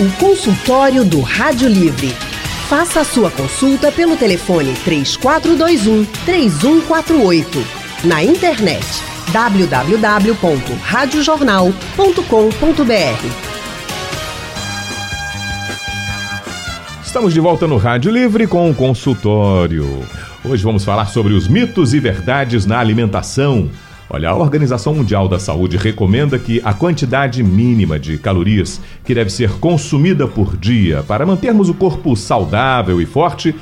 O consultório do Rádio Livre. Faça a sua consulta pelo telefone 3421 3148. Na internet www.radiojornal.com.br. Estamos de volta no Rádio Livre com o consultório. Hoje vamos falar sobre os mitos e verdades na alimentação. Olha, a Organização Mundial da Saúde recomenda que a quantidade mínima de calorias que deve ser consumida por dia para mantermos o corpo saudável e forte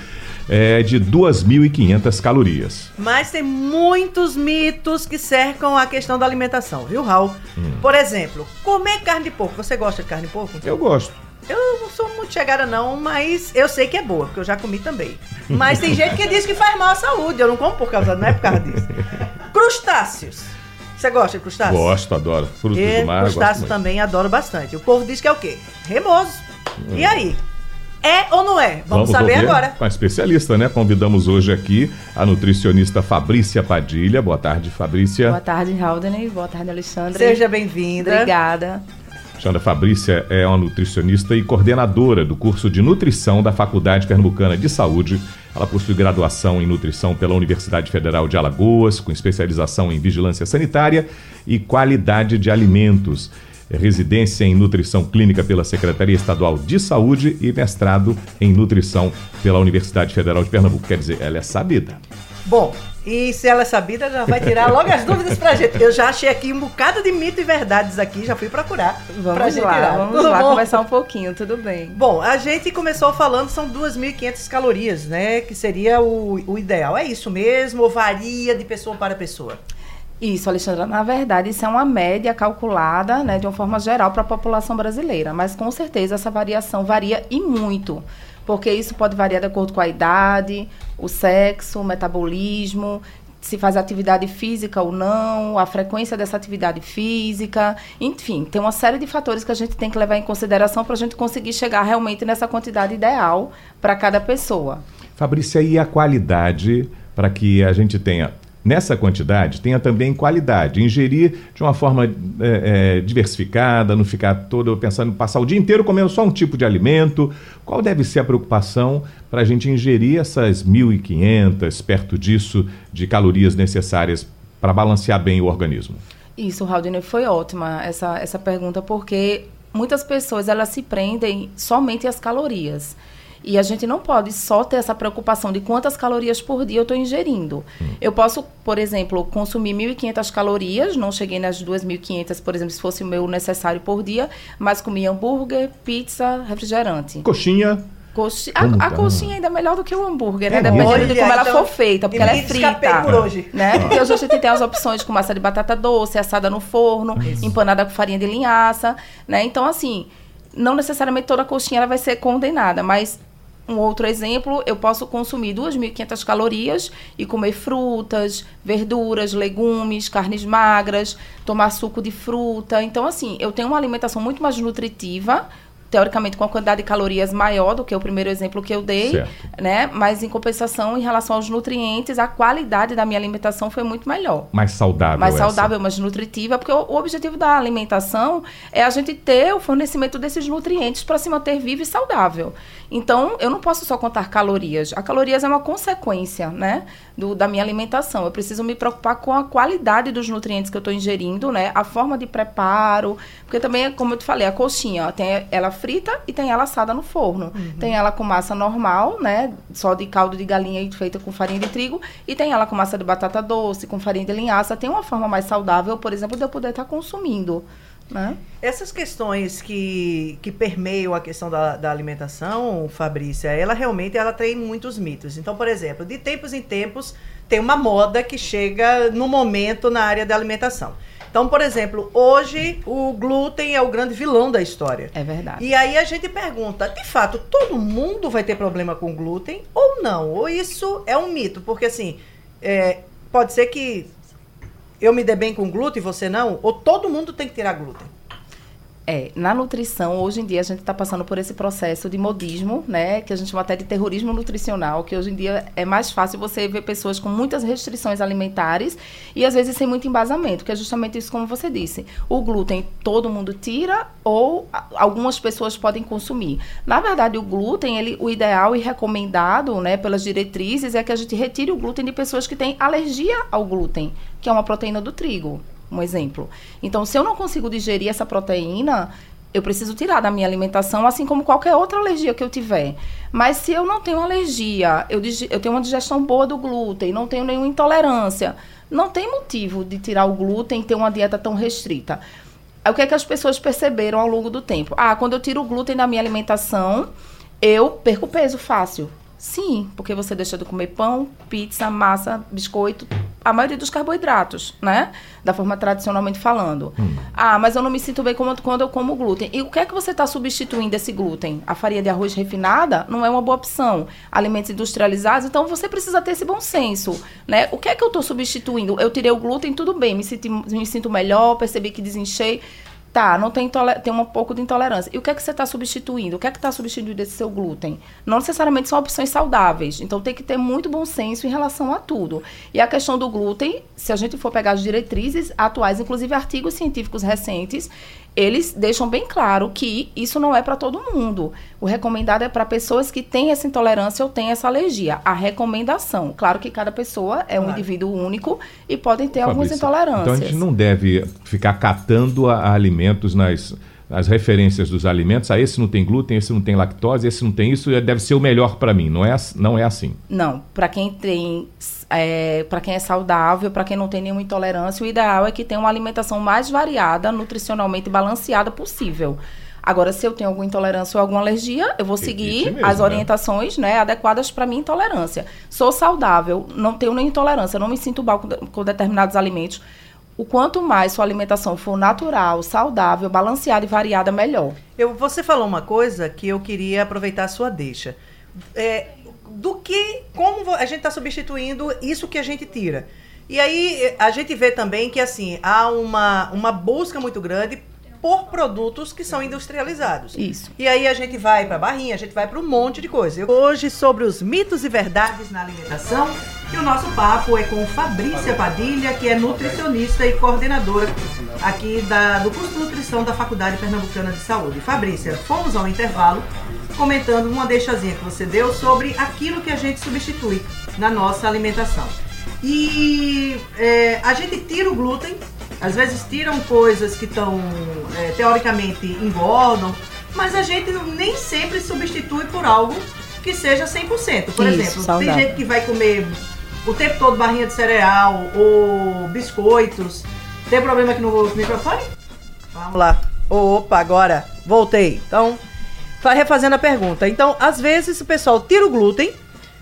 é de 2.500 calorias. Mas tem muitos mitos que cercam a questão da alimentação, viu, Raul? Hum. Por exemplo, comer carne de porco. Você gosta de carne de porco? Eu gosto. Eu não sou muito chegada não, mas eu sei que é boa, porque eu já comi também. Mas tem gente que diz que faz mal à saúde. Eu não como por causa, não é por causa disso. Crustáceos. Você gosta de crustáceos? Gosto, adoro. Frutos e do mar. Crustáceos também adoro bastante. O povo diz que é o quê? Remoso. Hum. E aí? É ou não é? Vamos, Vamos saber agora. Com a especialista, né? Convidamos hoje aqui a nutricionista Fabrícia Padilha. Boa tarde, Fabrícia. Boa tarde, Haldane. Boa tarde, Alexandre. Seja bem-vinda. Obrigada. Xanda Fabrícia é uma nutricionista e coordenadora do curso de nutrição da Faculdade Pernambucana de Saúde. Ela possui graduação em nutrição pela Universidade Federal de Alagoas, com especialização em vigilância sanitária e qualidade de alimentos. Residência em nutrição clínica pela Secretaria Estadual de Saúde e mestrado em nutrição pela Universidade Federal de Pernambuco. Quer dizer, ela é sabida. Bom, e se ela é sabida, já vai tirar logo as dúvidas pra gente. Eu já achei aqui um bocado de mito e verdades aqui, já fui procurar. Vamos lá, tirar. vamos tudo lá bom? conversar um pouquinho, tudo bem. Bom, a gente começou falando, são 2.500 calorias, né? Que seria o, o ideal. É isso mesmo ou varia de pessoa para pessoa? Isso, Alexandra. Na verdade, isso é uma média calculada, né, de uma forma geral para a população brasileira. Mas com certeza essa variação varia e muito porque isso pode variar de acordo com a idade, o sexo, o metabolismo, se faz atividade física ou não, a frequência dessa atividade física, enfim, tem uma série de fatores que a gente tem que levar em consideração para a gente conseguir chegar realmente nessa quantidade ideal para cada pessoa. Fabrícia, e a qualidade para que a gente tenha nessa quantidade, tenha também qualidade. Ingerir de uma forma é, é, diversificada, não ficar todo pensando em passar o dia inteiro comendo só um tipo de alimento. Qual deve ser a preocupação para a gente ingerir essas 1.500, perto disso, de calorias necessárias para balancear bem o organismo? Isso, Raudine, foi ótima essa, essa pergunta, porque muitas pessoas elas se prendem somente às calorias. E a gente não pode só ter essa preocupação de quantas calorias por dia eu estou ingerindo. Hum. Eu posso, por exemplo, consumir 1.500 calorias, não cheguei nas 2.500, por exemplo, se fosse o meu necessário por dia, mas comi hambúrguer, pizza, refrigerante. Coxinha. Coxi... A, a, coxinha ainda é melhor do que o hambúrguer, né? É, Dependendo olha, de como ela então, for feita, porque ela é frita. Por hoje. Né? Porque hoje a gente tem as opções com massa de batata doce, assada no forno, Isso. empanada com farinha de linhaça, né? Então, assim, não necessariamente toda coxinha ela vai ser condenada, mas um outro exemplo, eu posso consumir 2.500 calorias e comer frutas, verduras, legumes, carnes magras, tomar suco de fruta. Então, assim, eu tenho uma alimentação muito mais nutritiva teoricamente com a quantidade de calorias maior do que o primeiro exemplo que eu dei, certo. né? Mas em compensação, em relação aos nutrientes, a qualidade da minha alimentação foi muito melhor. Mais saudável. Mais saudável, mais nutritiva, porque o, o, objetivo da alimentação é a gente ter o fornecimento desses nutrientes para se manter vivo e saudável. Então, eu não posso só contar calorias. A calorias é uma consequência, né, do, da minha alimentação. Eu preciso me preocupar com a qualidade dos nutrientes que eu estou ingerindo, né, a forma de preparo, porque também, como eu te falei, a coxinha, tem ela frita e tem ela assada no forno. Uhum. Tem ela com massa normal, né, só de caldo de galinha feita com farinha de trigo, e tem ela com massa de batata doce, com farinha de linhaça. Tem uma forma mais saudável, por exemplo, de eu poder estar tá consumindo. Né? Essas questões que, que permeiam a questão da, da, alimentação, Fabrícia, ela realmente ela tem muitos mitos. Então, por exemplo, de tempos em tempos tem uma moda que chega no momento na área da alimentação. Então, por exemplo, hoje o glúten é o grande vilão da história. É verdade. E aí a gente pergunta, de fato, todo mundo vai ter problema com glúten ou não? Ou isso é um mito? Porque assim, é, pode ser que eu me dê bem com glúten e você não? Ou todo mundo tem que tirar glúten? É, na nutrição, hoje em dia a gente está passando por esse processo de modismo, né? Que a gente chama até de terrorismo nutricional, que hoje em dia é mais fácil você ver pessoas com muitas restrições alimentares e às vezes sem muito embasamento, que é justamente isso como você disse. O glúten todo mundo tira ou algumas pessoas podem consumir. Na verdade, o glúten, ele, o ideal e recomendado, né, pelas diretrizes, é que a gente retire o glúten de pessoas que têm alergia ao glúten, que é uma proteína do trigo um exemplo. Então, se eu não consigo digerir essa proteína, eu preciso tirar da minha alimentação, assim como qualquer outra alergia que eu tiver. Mas se eu não tenho alergia, eu, eu tenho uma digestão boa do glúten, não tenho nenhuma intolerância, não tem motivo de tirar o glúten e ter uma dieta tão restrita. O que é que as pessoas perceberam ao longo do tempo? Ah, quando eu tiro o glúten da minha alimentação, eu perco peso fácil. Sim, porque você deixa de comer pão, pizza, massa, biscoito, a maioria dos carboidratos, né? Da forma tradicionalmente falando. Hum. Ah, mas eu não me sinto bem quando, quando eu como glúten. E o que é que você está substituindo esse glúten? A farinha de arroz refinada não é uma boa opção. Alimentos industrializados, então você precisa ter esse bom senso, né? O que é que eu estou substituindo? Eu tirei o glúten, tudo bem, me, senti, me sinto melhor, percebi que desinchei. Tá, não tem, tem um pouco de intolerância. E o que é que você está substituindo? O que é que está substituindo esse seu glúten? Não necessariamente são opções saudáveis. Então tem que ter muito bom senso em relação a tudo. E a questão do glúten, se a gente for pegar as diretrizes atuais, inclusive artigos científicos recentes, eles deixam bem claro que isso não é para todo mundo. O recomendado é para pessoas que têm essa intolerância ou têm essa alergia. A recomendação. Claro que cada pessoa é um indivíduo único e podem ter Fabrício, algumas intolerâncias. Então a gente não deve ficar catando alimentos nas as referências dos alimentos, ah, esse não tem glúten, esse não tem lactose, esse não tem isso, deve ser o melhor para mim. Não é, não é assim. Não, para quem tem, é, para quem é saudável, para quem não tem nenhuma intolerância, o ideal é que tenha uma alimentação mais variada, nutricionalmente balanceada possível. Agora, se eu tenho alguma intolerância ou alguma alergia, eu vou seguir mesmo, as né? orientações né? né adequadas para minha intolerância. Sou saudável, não tenho nem intolerância, não me sinto mal com, com determinados alimentos o quanto mais sua alimentação for natural, saudável, balanceada e variada, melhor. Eu, você falou uma coisa que eu queria aproveitar a sua deixa. É, do que, como a gente está substituindo isso que a gente tira. E aí a gente vê também que assim há uma, uma busca muito grande por produtos que são industrializados. Isso. E aí a gente vai para barrinha, a gente vai para um monte de coisa. Hoje sobre os mitos e verdades na alimentação, e o nosso papo é com Fabrícia Padilha, que é nutricionista e coordenadora aqui da, do curso de nutrição da Faculdade Pernambucana de Saúde. Fabrícia, fomos ao intervalo comentando uma deixazinha que você deu sobre aquilo que a gente substitui na nossa alimentação. E é, a gente tira o glúten às vezes tiram coisas que estão, é, teoricamente, engordam, mas a gente nem sempre substitui por algo que seja 100%. Por Isso, exemplo, saudável. tem gente que vai comer o tempo todo barrinha de cereal ou biscoitos. Tem problema aqui no microfone? Vamos lá. Opa, agora voltei. Então, refazendo a pergunta. Então, às vezes o pessoal tira o glúten,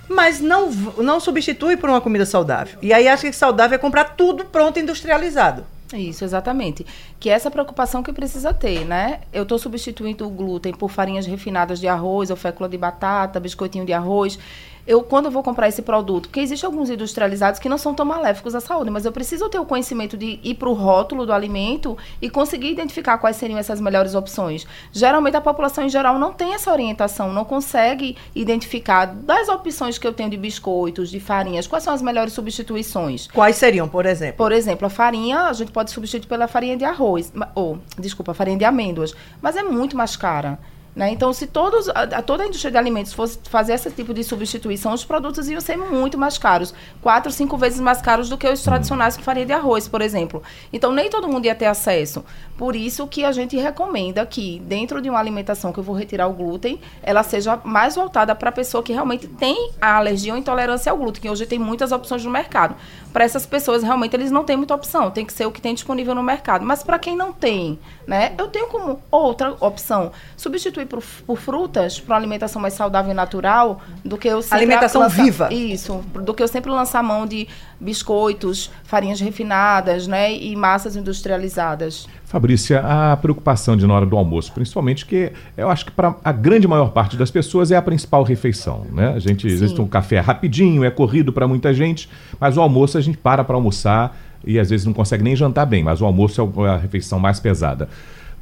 mas não, não substitui por uma comida saudável. E aí acha que saudável é comprar tudo pronto industrializado. Isso, exatamente. Que é essa preocupação que precisa ter, né? Eu estou substituindo o glúten por farinhas refinadas de arroz, ou fécula de batata, biscoitinho de arroz eu quando eu vou comprar esse produto, porque existem alguns industrializados que não são tão maléficos à saúde, mas eu preciso ter o conhecimento de ir para o rótulo do alimento e conseguir identificar quais seriam essas melhores opções. Geralmente a população em geral não tem essa orientação, não consegue identificar das opções que eu tenho de biscoitos, de farinhas, quais são as melhores substituições. Quais seriam, por exemplo? Por exemplo, a farinha, a gente pode substituir pela farinha de arroz, ou, desculpa, farinha de amêndoas, mas é muito mais cara. Né? Então, se todos, a, a, toda a indústria de alimentos fosse fazer esse tipo de substituição, os produtos iam ser muito mais caros. Quatro, cinco vezes mais caros do que os tradicionais que faria de arroz, por exemplo. Então, nem todo mundo ia ter acesso. Por isso que a gente recomenda que, dentro de uma alimentação que eu vou retirar o glúten, ela seja mais voltada para a pessoa que realmente tem a alergia ou intolerância ao glúten, que hoje tem muitas opções no mercado. Para essas pessoas, realmente, eles não têm muita opção. Tem que ser o que tem disponível no mercado. Mas para quem não tem, né? Eu tenho como outra opção substituir por, por frutas para uma alimentação mais saudável e natural do que eu sempre alimentação lança, viva. Isso do que eu sempre lançar mão de biscoitos farinhas refinadas né e massas industrializadas. Fabrícia a preocupação de na hora do almoço principalmente que eu acho que para a grande maior parte das pessoas é a principal refeição né? A gente Sim. às vezes um café rapidinho é corrido para muita gente mas o almoço a gente para para almoçar e às vezes não consegue nem jantar bem mas o almoço é, é a refeição mais pesada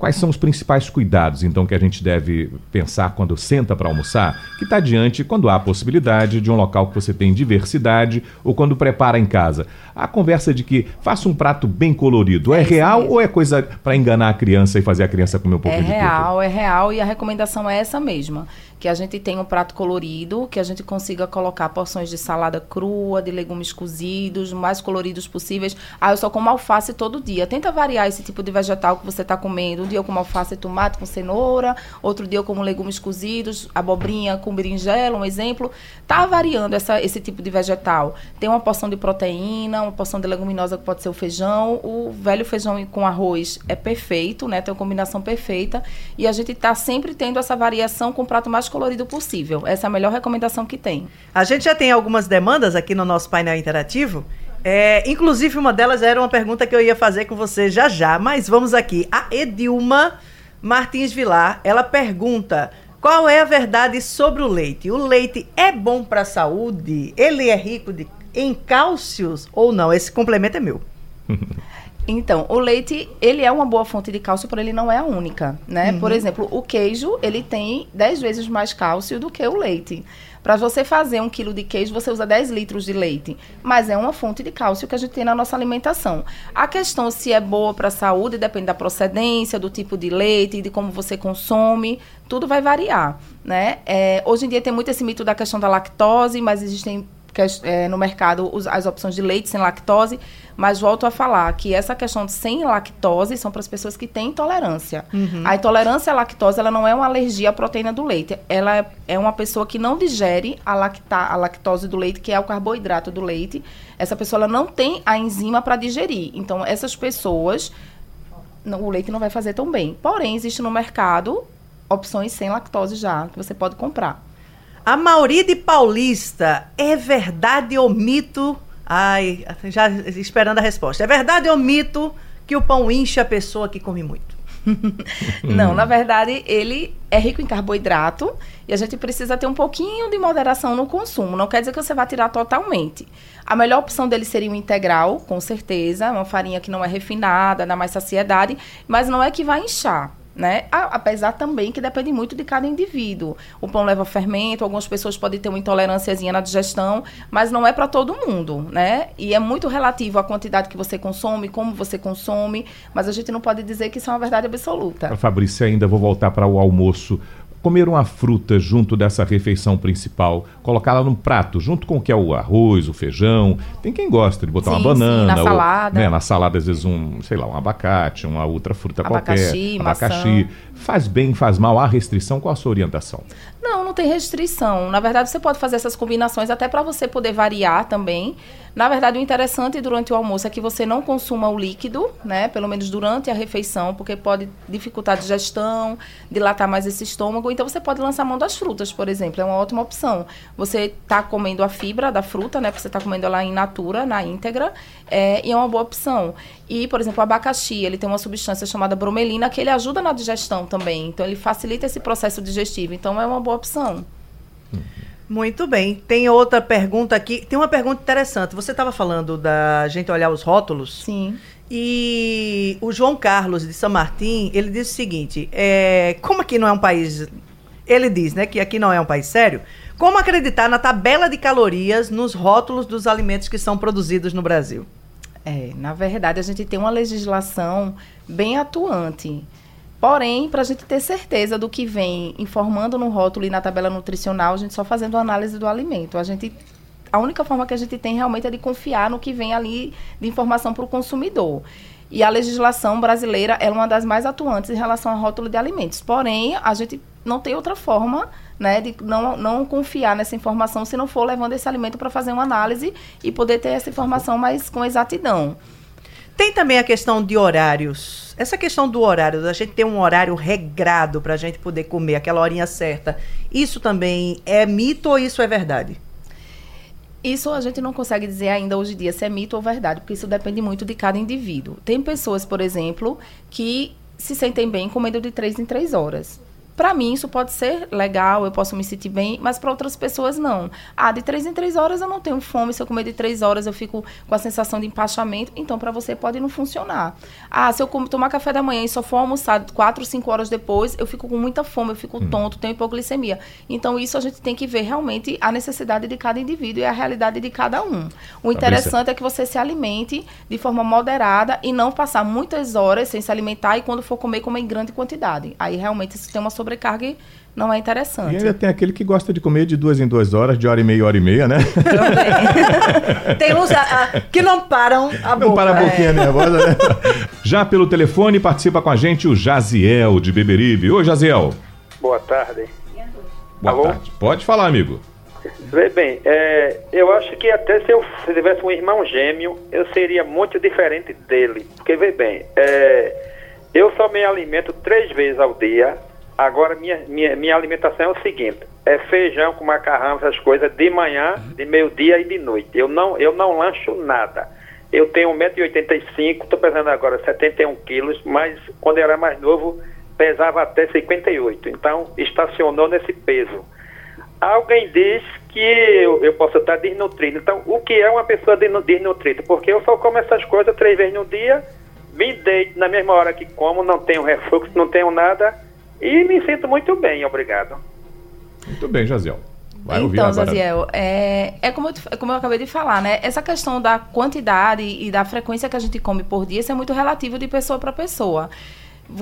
Quais são os principais cuidados, então, que a gente deve pensar quando senta para almoçar? Que está diante quando há a possibilidade de um local que você tem diversidade ou quando prepara em casa. A conversa de que faça um prato bem colorido, é, é real ou é coisa para enganar a criança e fazer a criança comer um pouco é de tudo? É real, é real e a recomendação é essa mesma que a gente tenha um prato colorido, que a gente consiga colocar porções de salada crua, de legumes cozidos, mais coloridos possíveis. Ah, eu só como alface todo dia. Tenta variar esse tipo de vegetal que você está comendo. Um dia eu como alface e tomate com cenoura, outro dia eu como legumes cozidos, abobrinha com berinjela, um exemplo. Tá variando essa, esse tipo de vegetal. Tem uma porção de proteína, uma porção de leguminosa que pode ser o feijão. O velho feijão com arroz é perfeito, né? Tem uma combinação perfeita. E a gente está sempre tendo essa variação com o prato mais colorido possível. Essa é a melhor recomendação que tem. A gente já tem algumas demandas aqui no nosso painel interativo. É, inclusive, uma delas era uma pergunta que eu ia fazer com você já já, mas vamos aqui. A Edilma Martins Vilar, ela pergunta: qual é a verdade sobre o leite? O leite é bom para a saúde? Ele é rico de, em cálcios ou não? Esse complemento é meu. Então, o leite, ele é uma boa fonte de cálcio, porém ele não é a única, né? Uhum. Por exemplo, o queijo, ele tem 10 vezes mais cálcio do que o leite. Para você fazer um quilo de queijo, você usa 10 litros de leite. Mas é uma fonte de cálcio que a gente tem na nossa alimentação. A questão se é boa para a saúde depende da procedência, do tipo de leite, de como você consome. Tudo vai variar, né? É, hoje em dia tem muito esse mito da questão da lactose, mas existem é, no mercado as opções de leite sem lactose, mas volto a falar que essa questão de sem lactose são para as pessoas que têm intolerância. Uhum. A intolerância à lactose ela não é uma alergia à proteína do leite, ela é uma pessoa que não digere a, lacta, a lactose do leite, que é o carboidrato do leite. Essa pessoa ela não tem a enzima para digerir. Então, essas pessoas, o leite não vai fazer tão bem. Porém, existe no mercado opções sem lactose já, que você pode comprar. A Mauride Paulista, é verdade ou mito? Ai, já esperando a resposta. É verdade ou mito que o pão incha a pessoa que come muito? Não, na verdade, ele é rico em carboidrato e a gente precisa ter um pouquinho de moderação no consumo. Não quer dizer que você vai tirar totalmente. A melhor opção dele seria o integral, com certeza, uma farinha que não é refinada, dá mais saciedade, mas não é que vai inchar né? Apesar também que depende muito de cada indivíduo. O pão leva fermento, algumas pessoas podem ter uma intolerânciazinha na digestão, mas não é para todo mundo, né? E é muito relativo à quantidade que você consome, como você consome, mas a gente não pode dizer que isso é uma verdade absoluta. Fabrício, ainda vou voltar para o almoço comer uma fruta junto dessa refeição principal, colocá-la num prato, junto com o que é o arroz, o feijão. Tem quem gosta de botar sim, uma banana. Sim, na salada. Né, na salada, às vezes, um, sei lá, um abacate, uma outra fruta abacaxi, qualquer. Abacaxi. Maçã. Faz bem, faz mal? Há restrição? Qual a sua orientação? Não, não tem restrição. Na verdade, você pode fazer essas combinações até para você poder variar também. Na verdade, o interessante durante o almoço é que você não consuma o líquido, né? Pelo menos durante a refeição, porque pode dificultar a digestão, dilatar mais esse estômago. Então, você pode lançar mão das frutas, por exemplo. É uma ótima opção. Você está comendo a fibra da fruta, né? Porque você está comendo ela in natura, na íntegra, é, e é uma boa opção. E, por exemplo, o abacaxi, ele tem uma substância chamada bromelina que ele ajuda na digestão também. Então, ele facilita esse processo digestivo. Então, é uma boa opção. Muito bem. Tem outra pergunta aqui. Tem uma pergunta interessante. Você estava falando da gente olhar os rótulos. Sim. E o João Carlos de São Martim, ele disse o seguinte: é, como aqui não é um país. Ele diz, né, que aqui não é um país sério. Como acreditar na tabela de calorias nos rótulos dos alimentos que são produzidos no Brasil? É, na verdade, a gente tem uma legislação bem atuante. Porém, para a gente ter certeza do que vem informando no rótulo e na tabela nutricional, a gente só fazendo análise do alimento. A gente a única forma que a gente tem realmente é de confiar no que vem ali de informação para o consumidor. E a legislação brasileira é uma das mais atuantes em relação ao rótulo de alimentos. Porém, a gente não tem outra forma né, de não, não confiar nessa informação se não for levando esse alimento para fazer uma análise e poder ter essa informação mais com exatidão. Tem também a questão de horários. Essa questão do horário, da gente ter um horário regrado para a gente poder comer aquela horinha certa, isso também é mito ou isso é verdade? Isso a gente não consegue dizer ainda hoje em dia se é mito ou verdade, porque isso depende muito de cada indivíduo. Tem pessoas, por exemplo, que se sentem bem comendo de três em três horas Para mim, isso pode ser legal, eu posso me sentir bem, mas para outras pessoas, não. Ah, de três em três horas eu não tenho fome, se eu comer de três horas eu fico com a sensação de empachamento, então para você pode não funcionar. Ah, se eu tomar café da manhã e só for almoçar quatro, cinco horas depois, eu fico com muita fome, eu fico hum. tonto, tenho hipoglicemia. Então, isso a gente tem que ver realmente a necessidade de cada indivíduo e a realidade de cada um. O interessante é que você se alimente de forma moderada e não passar muitas horas sem se alimentar e quando for comer, comer em grande quantidade. Aí realmente isso tem uma sobrecarga não é interessante. E ainda tem aquele que gosta de comer de duas em duas horas, de hora e meia, hora e meia, né? tem uns a, a, que não param a boca. Não para a boquinha é. nervosa, né? Já pelo telefone participa com a gente o Jaziel de Beberibe. Oi, Jaziel. Boa tarde. Boa Alô? tarde. Pode falar, amigo. Vê bem, é, eu acho que até se eu tivesse um irmão gêmeo, eu seria muito diferente dele. Porque, vê bem, é, eu só me alimento três vezes ao dia. Agora, minha, minha, minha alimentação é o seguinte: é feijão com macarrão, essas coisas, de manhã, de meio-dia e de noite. Eu não, eu não lancho nada. Eu tenho 1,85m, estou pesando agora 71 quilos, mas quando eu era mais novo, pesava até 58. Então, estacionou nesse peso. Alguém diz que eu, eu posso estar desnutrido. Então, o que é uma pessoa desnutrida? Porque eu só como essas coisas três vezes no dia me deito na mesma hora que como, não tenho refluxo, não tenho nada e me sinto muito bem, obrigado. Muito bem, Jaziel. Vai então, Jaziel, é, é como, eu, é como eu acabei de falar, né? Essa questão da quantidade e da frequência que a gente come por dia, isso é muito relativo de pessoa para pessoa.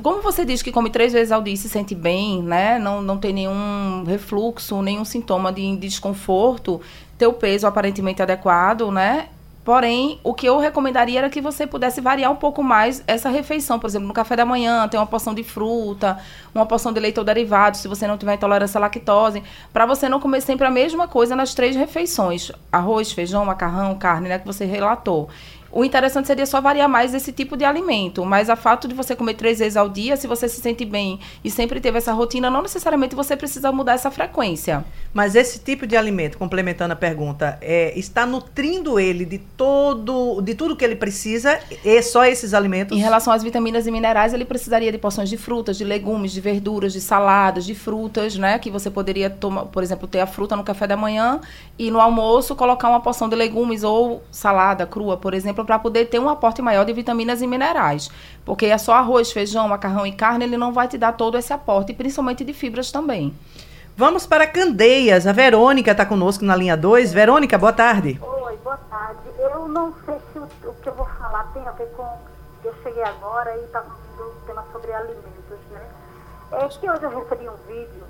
Como você diz que come três vezes ao dia e se sente bem, né? Não, não tem nenhum refluxo, nenhum sintoma de desconforto, teu peso aparentemente adequado, né? Porém, o que eu recomendaria era que você pudesse variar um pouco mais essa refeição. Por exemplo, no café da manhã, tem uma porção de fruta, uma porção de leite ou derivados, se você não tiver intolerância à lactose, para você não comer sempre a mesma coisa nas três refeições: arroz, feijão, macarrão, carne, né, que você relatou. O interessante seria só variar mais esse tipo de alimento. Mas a fato de você comer três vezes ao dia, se você se sente bem e sempre teve essa rotina, não necessariamente você precisa mudar essa frequência. Mas esse tipo de alimento, complementando a pergunta, é, está nutrindo ele de todo, de tudo que ele precisa? E só esses alimentos? Em relação às vitaminas e minerais, ele precisaria de porções de frutas, de legumes, de verduras, de saladas, de frutas, né? Que você poderia tomar, por exemplo, ter a fruta no café da manhã e no almoço colocar uma porção de legumes ou salada crua, por exemplo exemplo, para poder ter um aporte maior de vitaminas e minerais. Porque é só arroz, feijão, macarrão e carne, ele não vai te dar todo esse aporte, principalmente de fibras também. Vamos para Candeias. A Verônica está conosco na linha 2. Verônica, boa tarde. Oi, boa tarde. Eu não sei se o, o que eu vou falar tem a ver com. Eu cheguei agora e estava falando o tema sobre alimentos, né? É que hoje eu recebi um vídeo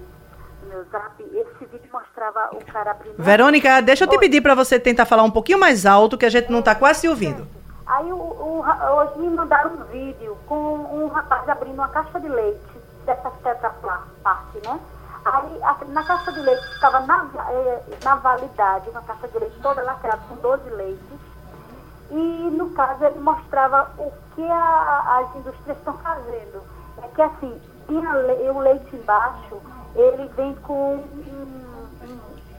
meu zap, esse vídeo mostrava o cara abrindo. Verônica, deixa eu te pedir para você tentar falar um pouquinho mais alto, que a gente não está quase se ouvindo. Aí o, o, hoje me mandaram um vídeo com um rapaz abrindo uma caixa de leite, dessa tetra parte, né? Aí a, na caixa de leite estava na, eh, na validade, uma caixa de leite toda lacrada com 12 leites. E no caso ele mostrava o que a, as indústrias estão fazendo. É que assim, tinha o leite embaixo ele vem com.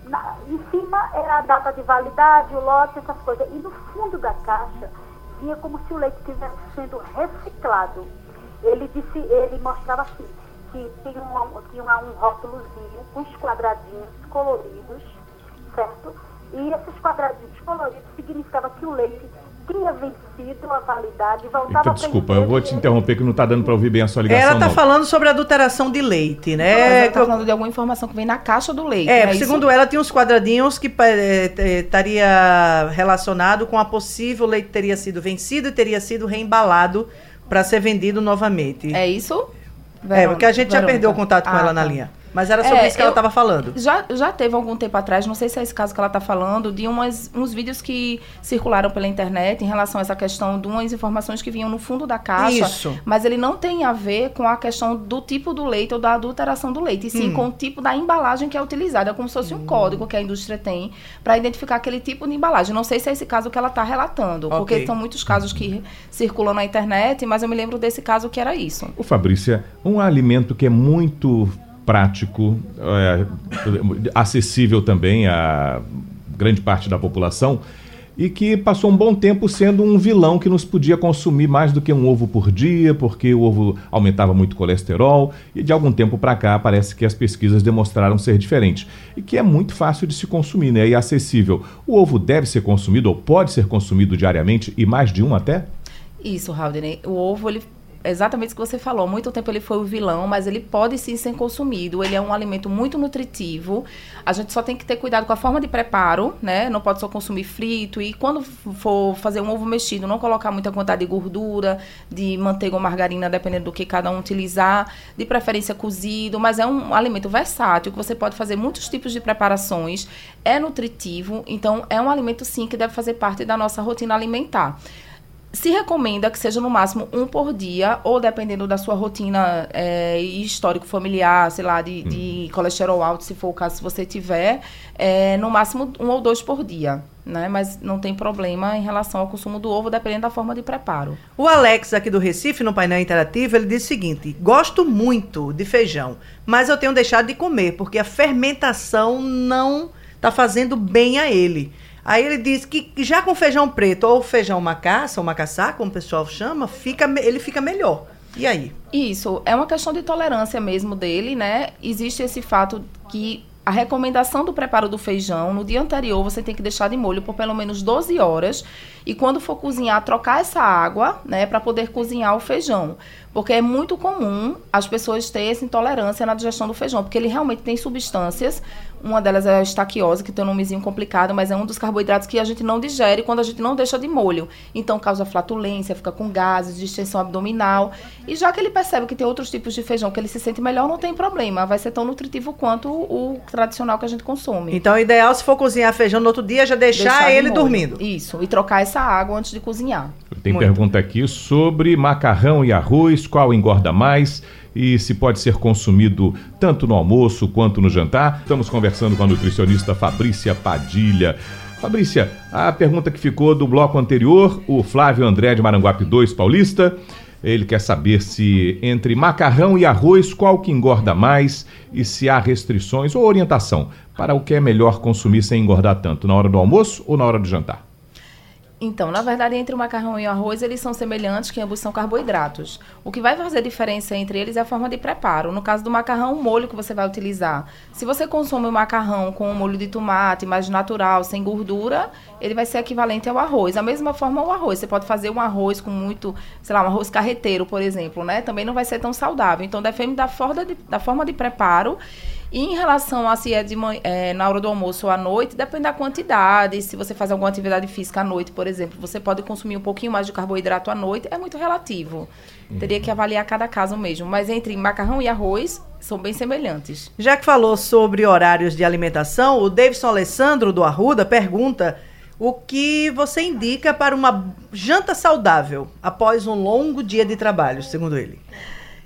na, em cima era a data de validade, o lote, essas coisas. E no fundo da caixa vinha como se o leite estivesse sendo reciclado. Ele disse, ele mostrava assim, que tinha, um, tinha um rótulozinho com os quadradinhos coloridos, certo? E esses quadradinhos coloridos significava que o leite tinha vencido a validade, voltava então, Desculpa, eu vou te interromper que não está dando para ouvir bem a sua ligação. Ela está falando sobre adulteração de leite, né? Ela está falando de alguma informação que vem na caixa do leite. É, é segundo isso? ela, tinha uns quadradinhos que é, estaria relacionado com a possível leite teria sido vencido e teria sido reembalado para ser vendido novamente. É isso? Verônica, é, porque a gente Verônica. já perdeu o contato com ah, ela na tá. linha. Mas era sobre é, isso que ela estava falando. Já, já teve algum tempo atrás, não sei se é esse caso que ela está falando, de umas, uns vídeos que circularam pela internet em relação a essa questão de umas informações que vinham no fundo da caixa. Isso. Mas ele não tem a ver com a questão do tipo do leite ou da adulteração do leite, e sim hum. com o tipo da embalagem que é utilizada, como se fosse um hum. código que a indústria tem para identificar aquele tipo de embalagem. Não sei se é esse caso que ela está relatando, okay. porque são muitos casos que circulam na internet, mas eu me lembro desse caso que era isso. O Fabrícia, um alimento que é muito prático, é, acessível também a grande parte da população, e que passou um bom tempo sendo um vilão que nos podia consumir mais do que um ovo por dia, porque o ovo aumentava muito o colesterol, e de algum tempo para cá parece que as pesquisas demonstraram ser diferentes, e que é muito fácil de se consumir, né? E acessível. O ovo deve ser consumido ou pode ser consumido diariamente e mais de um até? Isso, Haldane. O ovo ele exatamente o que você falou. Muito tempo ele foi o vilão, mas ele pode sim ser consumido. Ele é um alimento muito nutritivo. A gente só tem que ter cuidado com a forma de preparo, né? Não pode só consumir frito. E quando for fazer um ovo mexido, não colocar muita quantidade de gordura, de manteiga ou margarina, dependendo do que cada um utilizar. De preferência cozido, mas é um alimento versátil que você pode fazer muitos tipos de preparações. É nutritivo, então é um alimento sim que deve fazer parte da nossa rotina alimentar se recomenda que seja no máximo um por dia, ou dependendo da sua rotina é, histórico familiar, sei lá, de, hum. de, colesterol alto, se for o caso, se você tiver, é, no máximo um ou dois por dia. Né? Mas não tem problema em relação ao consumo do ovo, dependendo da forma de preparo. O Alex, aqui do Recife, no painel interativo, ele diz o seguinte: gosto muito de feijão, mas eu tenho deixado de comer, porque a fermentação não está fazendo bem a ele. Aí ele diz que já com feijão preto ou feijão macaça, ou macaçá, como o pessoal chama, fica, ele fica melhor. E aí? Isso, é uma questão de tolerância mesmo dele, né? Existe esse fato que a recomendação do preparo do feijão, no dia anterior você tem que deixar de molho por pelo menos 12 horas e quando for cozinhar, trocar essa água, né, para poder cozinhar o feijão. Porque é muito comum as pessoas terem essa intolerância na digestão do feijão, porque ele realmente tem substâncias uma delas é a estaquiose, que tem um nomezinho complicado, mas é um dos carboidratos que a gente não digere quando a gente não deixa de molho. Então causa flatulência, fica com gases, distensão abdominal. E já que ele percebe que tem outros tipos de feijão que ele se sente melhor, não tem problema. Vai ser tão nutritivo quanto o tradicional que a gente consome. Então, o ideal, se for cozinhar feijão no outro dia, já deixar, deixar ele dormindo. Isso, e trocar essa água antes de cozinhar. Tem Muito. pergunta aqui sobre macarrão e arroz, qual engorda mais? e se pode ser consumido tanto no almoço quanto no jantar. Estamos conversando com a nutricionista Fabrícia Padilha. Fabrícia, a pergunta que ficou do bloco anterior, o Flávio André de Maranguape 2 Paulista. Ele quer saber se entre macarrão e arroz qual que engorda mais e se há restrições ou orientação para o que é melhor consumir sem engordar tanto, na hora do almoço ou na hora do jantar. Então, na verdade, entre o macarrão e o arroz, eles são semelhantes, que ambos são carboidratos. O que vai fazer diferença entre eles é a forma de preparo. No caso do macarrão, o molho que você vai utilizar. Se você consome o macarrão com um molho de tomate mais natural, sem gordura, ele vai ser equivalente ao arroz. Da mesma forma, o arroz. Você pode fazer um arroz com muito, sei lá, um arroz carreteiro, por exemplo, né? Também não vai ser tão saudável. Então, depende da forma de, da forma de preparo e em relação a se é, de é, na hora do almoço ou à noite, depende da quantidade. Se você faz alguma atividade física à noite, por exemplo, você pode consumir um pouquinho mais de carboidrato à noite, é muito relativo. Uhum. Teria que avaliar cada caso mesmo. Mas entre macarrão e arroz, são bem semelhantes. Já que falou sobre horários de alimentação, o Davidson Alessandro, do Arruda, pergunta o que você indica para uma janta saudável após um longo dia de trabalho, segundo ele.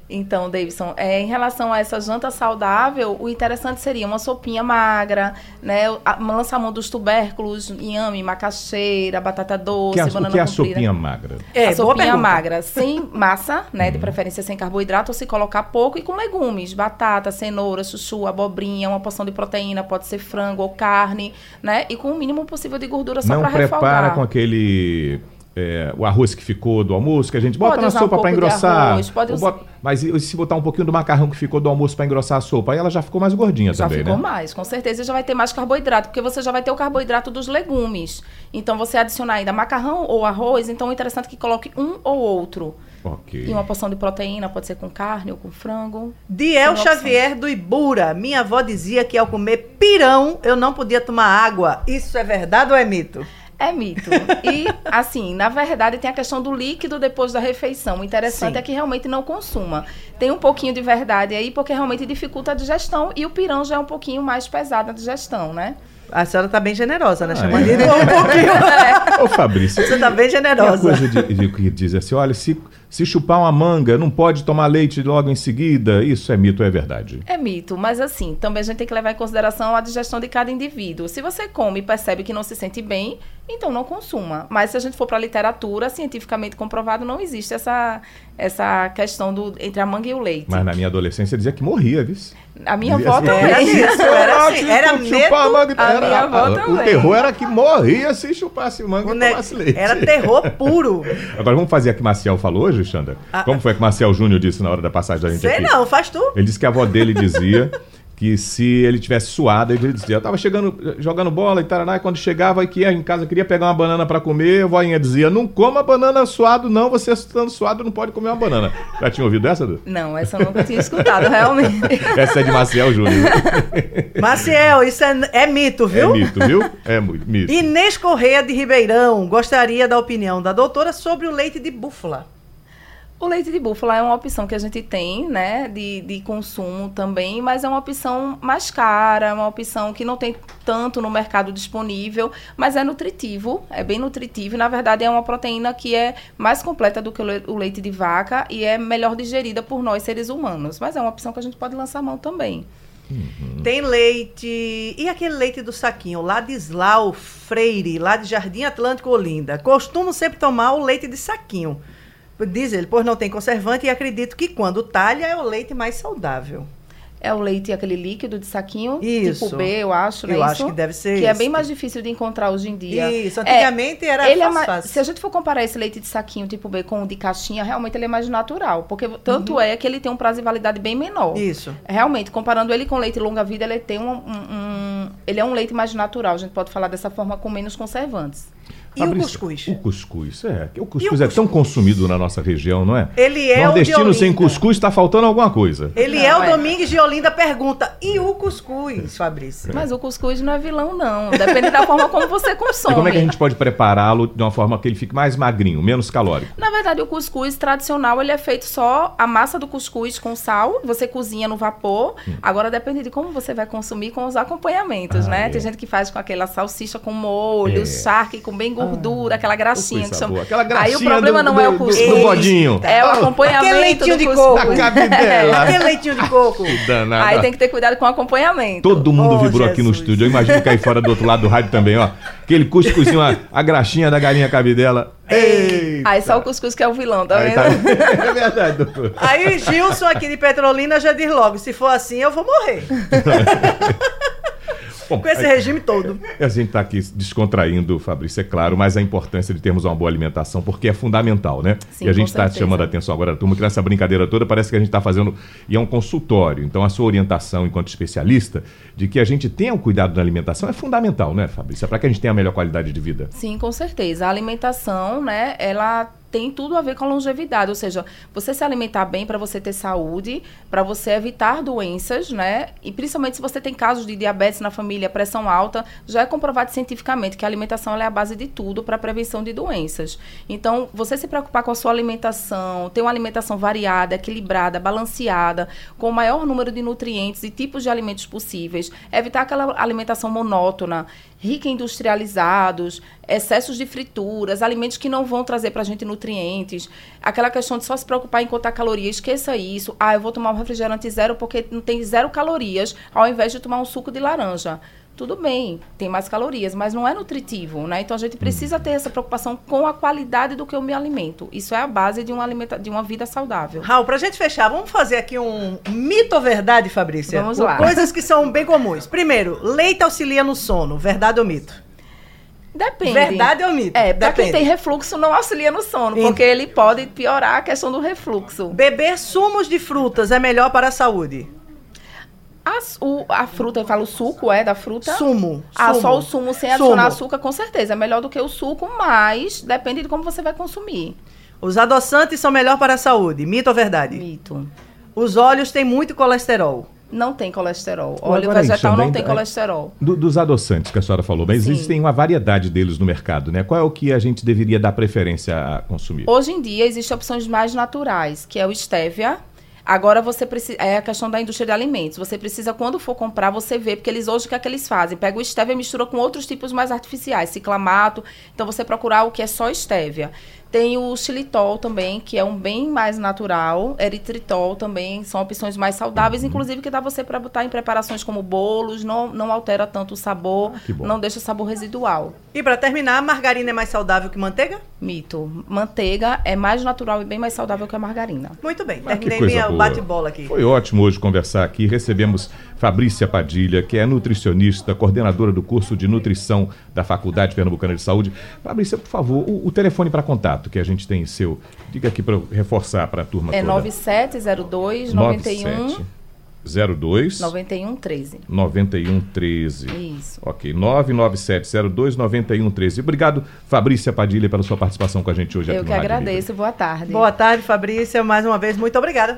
Então, Davidson, é, em relação a essa janta saudável, o interessante seria uma sopinha magra, né? Lançar mão dos tubérculos, inhame, macaxeira, batata doce, que é, banana O que é a sopinha magra? É, a sopinha magra, sem massa, né? De uhum. preferência sem carboidrato, ou se colocar pouco, e com legumes, batata, cenoura, chuchu, abobrinha, uma porção de proteína, pode ser frango ou carne, né? E com o mínimo possível de gordura só para refogar. Não prepara com aquele é, o arroz que ficou do almoço, que a gente bota pode na sopa um para engrossar. Arroz, pode usar. Bota, mas e se botar um pouquinho do macarrão que ficou do almoço para engrossar a sopa, aí ela já ficou mais gordinha já também, né? Já ficou mais, com certeza já vai ter mais carboidrato, porque você já vai ter o carboidrato dos legumes. Então você adicionar ainda macarrão ou arroz, então é interessante que coloque um ou outro. Okay. E uma porção de proteína, pode ser com carne ou com frango. Diel Xavier do Ibura. Minha avó dizia que ao comer pirão eu não podia tomar água. Isso é verdade ou é mito? É mito. E, assim, na verdade, tem a questão do líquido depois da refeição. O interessante Sim. é que realmente não consuma. Tem um pouquinho de verdade aí, porque realmente dificulta a digestão e o pirão já é um pouquinho mais pesado na digestão, né? A senhora está bem generosa, né? Ah, Chamando é. de um pouquinho. É. Ô, Fabrício. Você está bem generosa. coisa de, de, que diz assim: olha, se, se chupar uma manga, não pode tomar leite logo em seguida. Isso é mito ou é verdade? É mito, mas assim, também a gente tem que levar em consideração a digestão de cada indivíduo. Se você come e percebe que não se sente bem, então não consuma. Mas se a gente for para a literatura, cientificamente comprovado, não existe essa, essa questão do, entre a manga e o leite. Mas na minha adolescência dizia que morria, viu? A minha avó assim, também. Era isso, era assim, era Chupar medo. manga, a era- minha avó O também. terror era que morria se chupasse manga O e ne- tomasse leite. Era terror puro. Agora vamos fazer o que Marcial falou hoje, Xanda? Ah, Como foi que Marcial Júnior disse na hora da passagem da gente Sei aqui? não, faz tu. Ele disse que a avó dele dizia que se ele tivesse suado, ele dizia, eu tava chegando, jogando bola e taraná, e quando chegava aqui em casa, queria pegar uma banana pra comer, a voinha dizia, não coma banana suado não, você estando suado não pode comer uma banana. Já tinha ouvido essa? Du? Não, essa eu nunca tinha escutado, realmente. Essa é de Marcial Júnior. Maciel, isso é, é mito, É viu? mito, viu? É muito mito. Inês Correia de Ribeirão gostaria da opinião da doutora sobre o leite de búfala. O leite de búfala é uma opção que a gente tem, né, de, de consumo também, mas é uma opção mais cara, é uma opção que não tem tanto no mercado disponível, mas é nutritivo, é bem nutritivo e, na verdade, é uma proteína que é mais completa do que o le- o leite de vaca e é melhor digerida por nós, seres humanos. Mas é uma opção que a gente pode lançar mão também. Tem leite. E aquele leite do saquinho, lá de Slau Freire, lá de Jardim Atlântico Olinda. Costumo sempre tomar o leite de saquinho. Diz ele, pois não tem conservante e acredito que quando talha é o leite mais saudável. É o leite, aquele líquido de saquinho, Isso. tipo B, eu acho, né? Eu acho isso? que deve ser Que é bem mais difícil de encontrar hoje em dia. Isso, É, antigamente era ele é fácil, mais, fácil. Se a gente for comparar esse leite de saquinho tipo B com o de caixinha, realmente ele é mais natural. Porque Uhum. tanto é que ele tem um prazo de validade bem menor. Isso. Realmente, comparando ele com leite longa-vida, ele tem um, um- um- Ele é um leite mais natural, a gente pode falar dessa forma, com menos conservantes. E o Fabrício, cuscuz? O cuscuz, é. O cuscuz o é tão cuscuz? consumido na nossa região, não é? Ele é o de Nordestino sem Olinda. cuscuz está faltando alguma coisa. Ele Não, é o é. Domingues de Olinda pergunta, e o cuscuz, Fabrício? Mas o cuscuz não é vilão, não. Depende da forma como você consome. E como é que a gente pode prepará-lo de uma forma que ele fique mais magrinho, menos calórico? Na verdade, o cuscuz tradicional, ele é feito só a massa do cuscuz com sal, você cozinha no vapor. Agora depende de como você vai consumir com os acompanhamentos, Ah, né? é. Tem gente que faz com aquela salsicha com molho, É. Charque com bem gordura, aquela graxinha Coisa que boa. Aquela Aí graxinha o problema do- não é o do- cuscuz. do bodinho. É o acompanhamento aquele leitinho do de cuscuz. coco. Da cabidela. Aquele leitinho de coco. Danada. Aí tem que ter cuidado com o acompanhamento. Todo mundo Oh, vibrou aqui no Jesus. estúdio. Eu imagino que aí fora do outro lado do rádio também, ó. Aquele cuscuzinho, a, a graxinha da galinha cabidela. Ei! Aí só o cuscuz que é o vilão, tá Aí vendo? tá- É verdade, doutor. Aí Gilson aqui de Petrolina já diz logo, se for assim eu vou morrer. Bom, Com esse regime todo. A gente está aqui descontraindo, Fabrício, é claro, mas a importância de termos uma boa alimentação, porque é fundamental, né? Sim, e a gente está chamando a atenção agora da turma que nessa brincadeira toda parece que a gente está fazendo. E é um consultório. Então, a sua orientação enquanto especialista de que a gente tenha o cuidado da alimentação é fundamental, né, Fabrício? Para que a gente tenha a melhor qualidade de vida. Sim, com certeza. A alimentação, né, ela tem tudo a ver com a longevidade, ou seja, você se alimentar bem para você ter saúde, para você evitar doenças, né? E principalmente se você tem casos de diabetes na família, pressão alta, já é comprovado cientificamente que a alimentação é a base de tudo para prevenção de doenças. Então, você se preocupar com a sua alimentação, ter uma alimentação variada, equilibrada, balanceada, com o maior número de nutrientes e tipos de alimentos possíveis, evitar aquela alimentação monótona, rica em industrializados, excessos de frituras, alimentos que não vão trazer para a gente nutrientes, aquela questão de só se preocupar em contar calorias, esqueça isso. Ah, eu vou tomar um refrigerante zero porque não tem zero calorias, ao invés de tomar um suco de laranja. Tudo bem, tem mais calorias, mas não é nutritivo, né? Então a gente precisa ter essa preocupação com a qualidade do que eu me alimento. Isso é a base de uma, alimenta de uma vida saudável. Raul, pra gente fechar, vamos fazer aqui um mito ou verdade, Fabrícia? Vamos lá. Coisas que são bem comuns. Primeiro, leite auxilia no sono. Verdade ou mito? Depende. Verdade ou mito? É, pra quem tem refluxo não auxilia no sono, Ent- porque ele pode piorar a questão do refluxo. Beber sumos de frutas é melhor para a saúde. A, o- a fruta, eu falo suco, é, da fruta? Sumo. Ah, sumo. só o sumo sem adicionar Sumo. açúcar, com certeza. É melhor do que o suco, mas depende de como você vai consumir. Os adoçantes são melhor para a saúde. Mito ou verdade? Mito. Os óleos têm muito colesterol. Não tem colesterol. Óleo agora vegetal não tem colesterol. Do- dos adoçantes que a senhora falou, mas Sim. existem uma variedade deles no mercado, né? Qual é o que a gente deveria dar preferência a consumir? Hoje em dia existem opções mais naturais, que é o stevia. Agora você precisa. É a questão da indústria de alimentos. Você precisa, quando for comprar, você vê, porque eles hoje o que é que eles fazem? Pega o stevia e mistura com outros tipos mais artificiais, ciclamato. Então você procurar o que é só stevia. Tem o xilitol também, que é um bem mais natural. Eritritol também são opções mais saudáveis, Uhum. inclusive que dá você para botar em preparações como bolos, não, não altera tanto o sabor, Ah, não deixa sabor residual. E para terminar, margarina é mais saudável que manteiga? Mito. Manteiga é mais natural e bem mais saudável que a margarina. Muito bem, Ah, terminei minha bate-bola aqui. Foi ótimo hoje conversar aqui. Recebemos Fabrícia Padilha, que é nutricionista, coordenadora do curso de nutrição da Faculdade Pernambucana de Saúde. Fabrícia, por favor, o, o telefone para contato que a gente tem seu. Diga aqui para eu reforçar para a turma É toda. 9702 91 02 91 13. 9113. Isso. Ok, 99702 9113. Obrigado, Fabrícia Padilha, pela sua participação com a gente hoje aqui Eu no que Rádio agradeço. Boa tarde. Boa tarde, Fabrícia. Mais uma vez, muito obrigada.